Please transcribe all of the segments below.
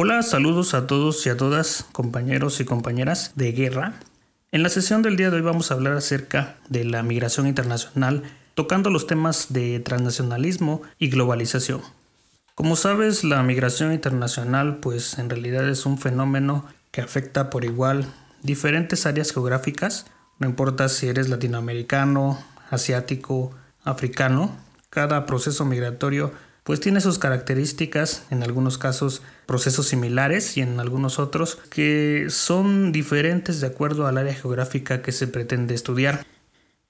Hola, saludos a todos y a todas, compañeros y compañeras de guerra. En la sesión del día de hoy vamos a hablar acerca de la migración internacional, tocando los temas de transnacionalismo y globalización. Como sabes, la migración internacional pues en realidad es un fenómeno que afecta por igual diferentes áreas geográficas, no importa si eres latinoamericano, asiático, africano, cada proceso migratorio pues tiene sus características, en algunos casos procesos similares y en algunos otros que son diferentes de acuerdo al área geográfica que se pretende estudiar.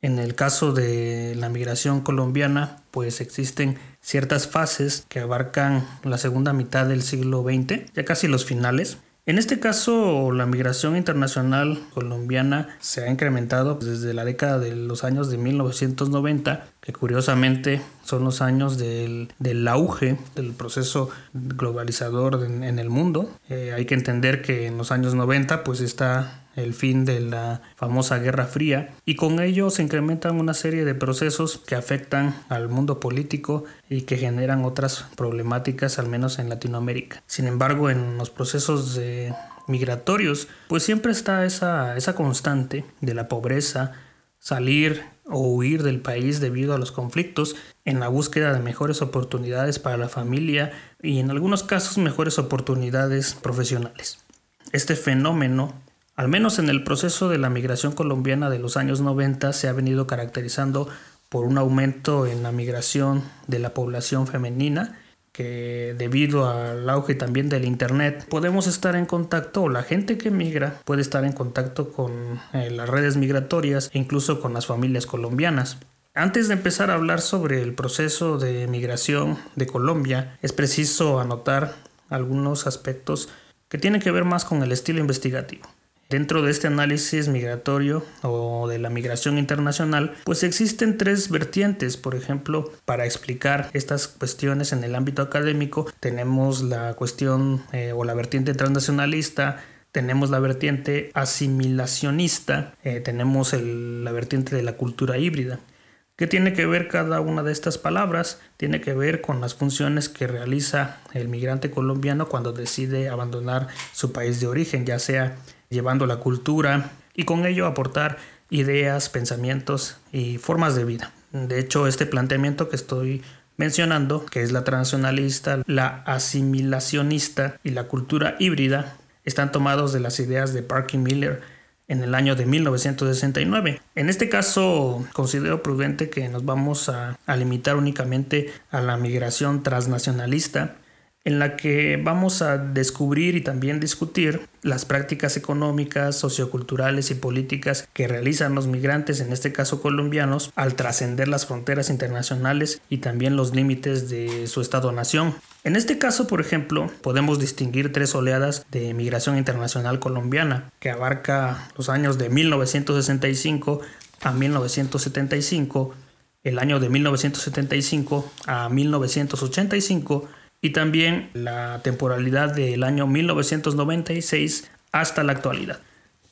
En el caso de la migración colombiana, pues existen ciertas fases que abarcan la segunda mitad del siglo XX, ya casi los finales, en este caso, la migración internacional colombiana se ha incrementado desde la década de los años de 1990, que curiosamente son los años del, auge del proceso globalizador en, el mundo. Eh, hay que entender que en los años 90 pues está el fin de la famosa Guerra Fría y con ello se incrementan una serie de procesos que afectan al mundo político y que generan otras problemáticas al menos en Latinoamérica. Sin embargo, en los procesos migratorios, pues siempre está esa, esa constante de la pobreza, salir o huir del país debido a los conflictos en la búsqueda de mejores oportunidades para la familia y en algunos casos mejores oportunidades profesionales. Este fenómeno al menos en el proceso de la migración colombiana de los años 90 se ha venido caracterizando por un aumento en la migración de la población femenina que debido al auge también del internet podemos estar en contacto o la gente que migra puede estar en contacto con eh, las redes migratorias e incluso con las familias colombianas. Antes de empezar a hablar sobre el proceso de migración de Colombia, es preciso anotar algunos aspectos que tienen que ver más con el estilo investigativo. Dentro de este análisis migratorio o de la migración internacional, pues existen tres vertientes, por ejemplo, para explicar estas cuestiones en el ámbito académico, tenemos la cuestión eh, o la vertiente transnacionalista, tenemos la vertiente asimilacionista, eh, tenemos la vertiente de la cultura híbrida. ¿Qué tiene que ver cada una de estas palabras? Tiene que ver con las funciones que realiza el migrante colombiano cuando decide abandonar su país de origen, ya sea llevando la cultura y con ello aportar ideas, pensamientos y formas de vida. De hecho, este planteamiento que estoy mencionando, que es la transnacionalista, la asimilacionista y la cultura híbrida, están tomados de las ideas de Parkin Miller en el año de 1969. En este caso, considero prudente que nos vamos a limitar únicamente a la migración transnacionalista en la que vamos a descubrir y también discutir las prácticas económicas, socioculturales y políticas que realizan los migrantes, en este caso colombianos, al trascender las fronteras internacionales y también los límites de su Estado-nación. En este caso, por ejemplo, podemos distinguir tres oleadas de migración internacional colombiana, que abarca los años de 1965 a 1975, el año de 1975 a 1985, y también la temporalidad del año 1996 hasta la actualidad.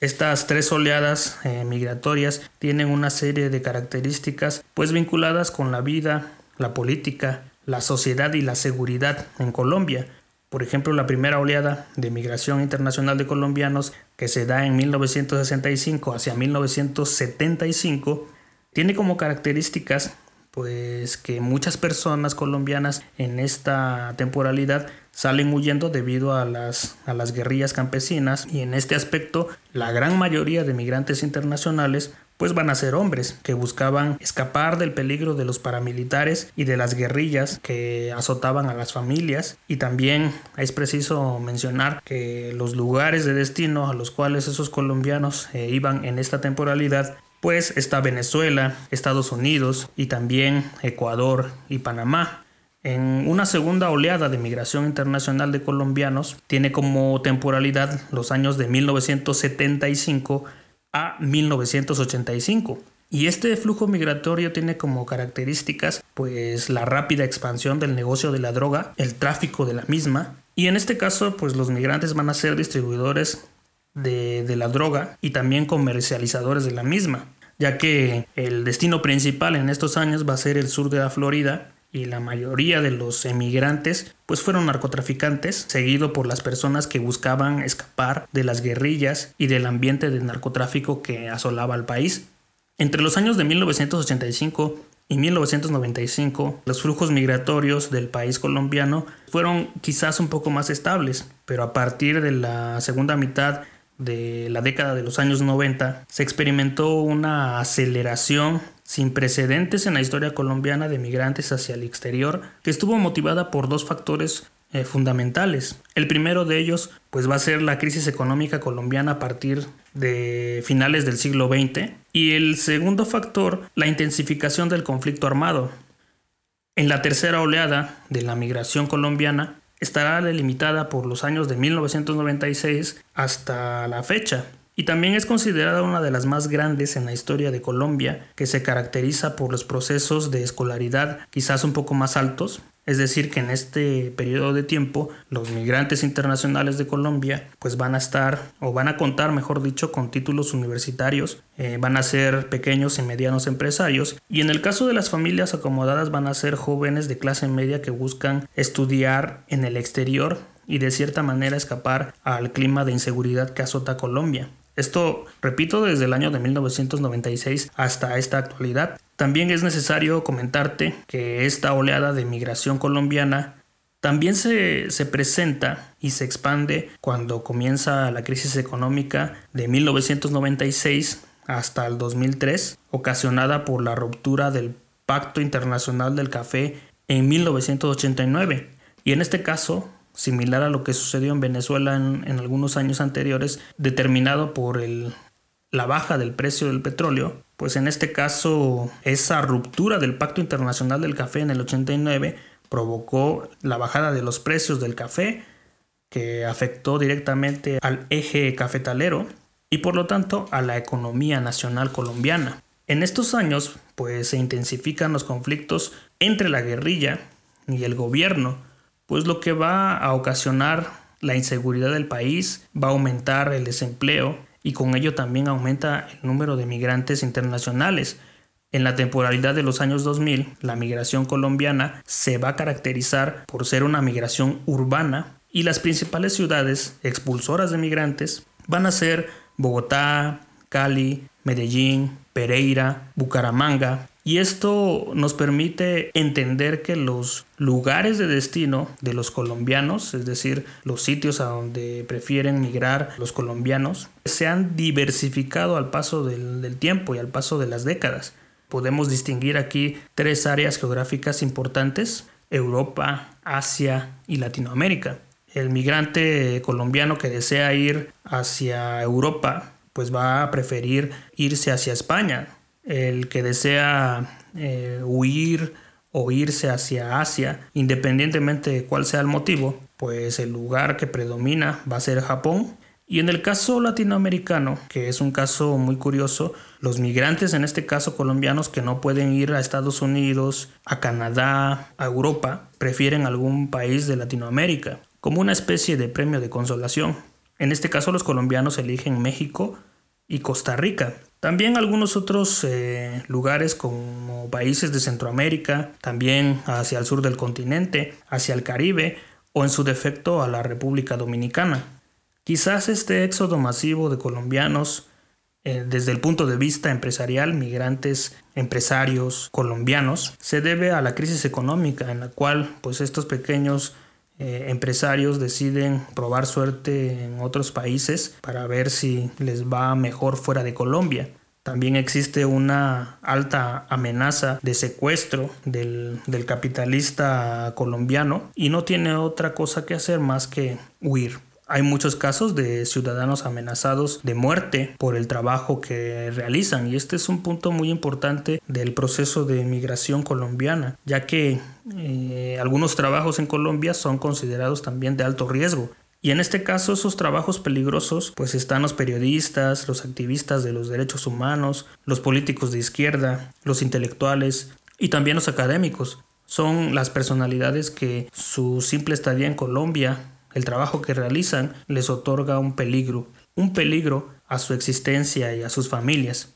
Estas tres oleadas eh, migratorias tienen una serie de características pues vinculadas con la vida, la política, la sociedad y la seguridad en Colombia. Por ejemplo, la primera oleada de migración internacional de colombianos que se da en 1965 hacia 1975 tiene como características pues que muchas personas colombianas en esta temporalidad salen huyendo debido a las, a las guerrillas campesinas y en este aspecto la gran mayoría de migrantes internacionales pues van a ser hombres que buscaban escapar del peligro de los paramilitares y de las guerrillas que azotaban a las familias. Y también es preciso mencionar que los lugares de destino a los cuales esos colombianos eh, iban en esta temporalidad pues está Venezuela, Estados Unidos y también Ecuador y Panamá. En una segunda oleada de migración internacional de colombianos tiene como temporalidad los años de 1975 a 1985. Y este flujo migratorio tiene como características pues la rápida expansión del negocio de la droga, el tráfico de la misma, y en este caso pues los migrantes van a ser distribuidores de, la droga y también comercializadores de la misma ya que el destino principal en estos años va a ser el sur de la Florida y la mayoría de los emigrantes pues fueron narcotraficantes, seguido por las personas que buscaban escapar de las guerrillas y del ambiente de narcotráfico que asolaba al país. Entre los años de 1985 y 1995, los flujos migratorios del país colombiano fueron quizás un poco más estables, pero a partir de la segunda mitad de la década de los años 90 se experimentó una aceleración sin precedentes en la historia colombiana de migrantes hacia el exterior, que estuvo motivada por dos factores eh, fundamentales. El primero de ellos pues va a ser la crisis económica colombiana a partir de finales del siglo XX y el segundo factor la intensificación del conflicto armado. En la tercera oleada de la migración colombiana estará delimitada por los años de 1996 hasta la fecha y también es considerada una de las más grandes en la historia de Colombia, que se caracteriza por los procesos de escolaridad quizás un poco más altos, es decir, que en este periodo de tiempo los migrantes internacionales de Colombia pues van a estar o van a contar, mejor dicho, con títulos universitarios, eh, van a ser pequeños y medianos empresarios y en el caso de las familias acomodadas van a ser jóvenes de clase media que buscan estudiar en el exterior y de cierta manera escapar al clima de inseguridad que azota Colombia. Esto, repito, desde el año de 1996 hasta esta actualidad. También es necesario comentarte que esta oleada de migración colombiana también se, se, presenta y se expande cuando comienza la crisis económica de 1996 hasta el 2003, ocasionada por la ruptura del Pacto Internacional del Café en 1989. Y en este caso, similar a lo que sucedió en Venezuela en, algunos años anteriores, determinado por el, la baja del precio del petróleo, pues en este caso esa ruptura del Pacto Internacional del Café en el 89 provocó la bajada de los precios del café que afectó directamente al eje cafetalero y por lo tanto a la economía nacional colombiana. En estos años pues se intensifican los conflictos entre la guerrilla y el gobierno pues lo que va a ocasionar la inseguridad del país, va a aumentar el desempleo y con ello también aumenta el número de migrantes internacionales. En la temporalidad de los años 2000, la migración colombiana se va a caracterizar por ser una migración urbana y las principales ciudades expulsoras de migrantes van a ser Bogotá, Cali, Medellín, Pereira, Bucaramanga, y esto nos permite entender que los lugares de destino de los colombianos, es decir, los sitios a donde prefieren migrar los colombianos, se han diversificado al paso del, tiempo y al paso de las décadas. Podemos distinguir aquí tres áreas geográficas importantes, Europa, Asia y Latinoamérica. El migrante colombiano que desea ir hacia Europa, pues va a preferir irse hacia España, el que desea eh, huir o irse hacia Asia, independientemente de cuál sea el motivo, pues el lugar que predomina va a ser Japón. Y en el caso latinoamericano, que es un caso muy curioso, los migrantes, en este caso colombianos, que no pueden ir a Estados Unidos, a Canadá, a Europa, prefieren algún país de Latinoamérica, como una especie de premio de consolación. En este caso los colombianos eligen México y Costa Rica, también algunos otros eh, lugares como países de Centroamérica, también hacia el sur del continente, hacia el Caribe o en su defecto a la República Dominicana. Quizás este éxodo masivo de colombianos eh, desde el punto de vista empresarial, migrantes, empresarios colombianos, se debe a la crisis económica en la cual pues estos pequeños eh, empresarios deciden probar suerte en otros países para ver si les va mejor fuera de Colombia. También existe una alta amenaza de secuestro del, del, capitalista colombiano y no tiene otra cosa que hacer más que huir. Hay muchos casos de ciudadanos amenazados de muerte por el trabajo que realizan y este es un punto muy importante del proceso de migración colombiana, ya que eh, algunos trabajos en Colombia son considerados también de alto riesgo. Y en este caso esos trabajos peligrosos pues están los periodistas, los activistas de los derechos humanos, los políticos de izquierda, los intelectuales y también los académicos. Son las personalidades que su simple estadía en Colombia el trabajo que realizan les otorga un peligro, un peligro a su existencia y a sus familias.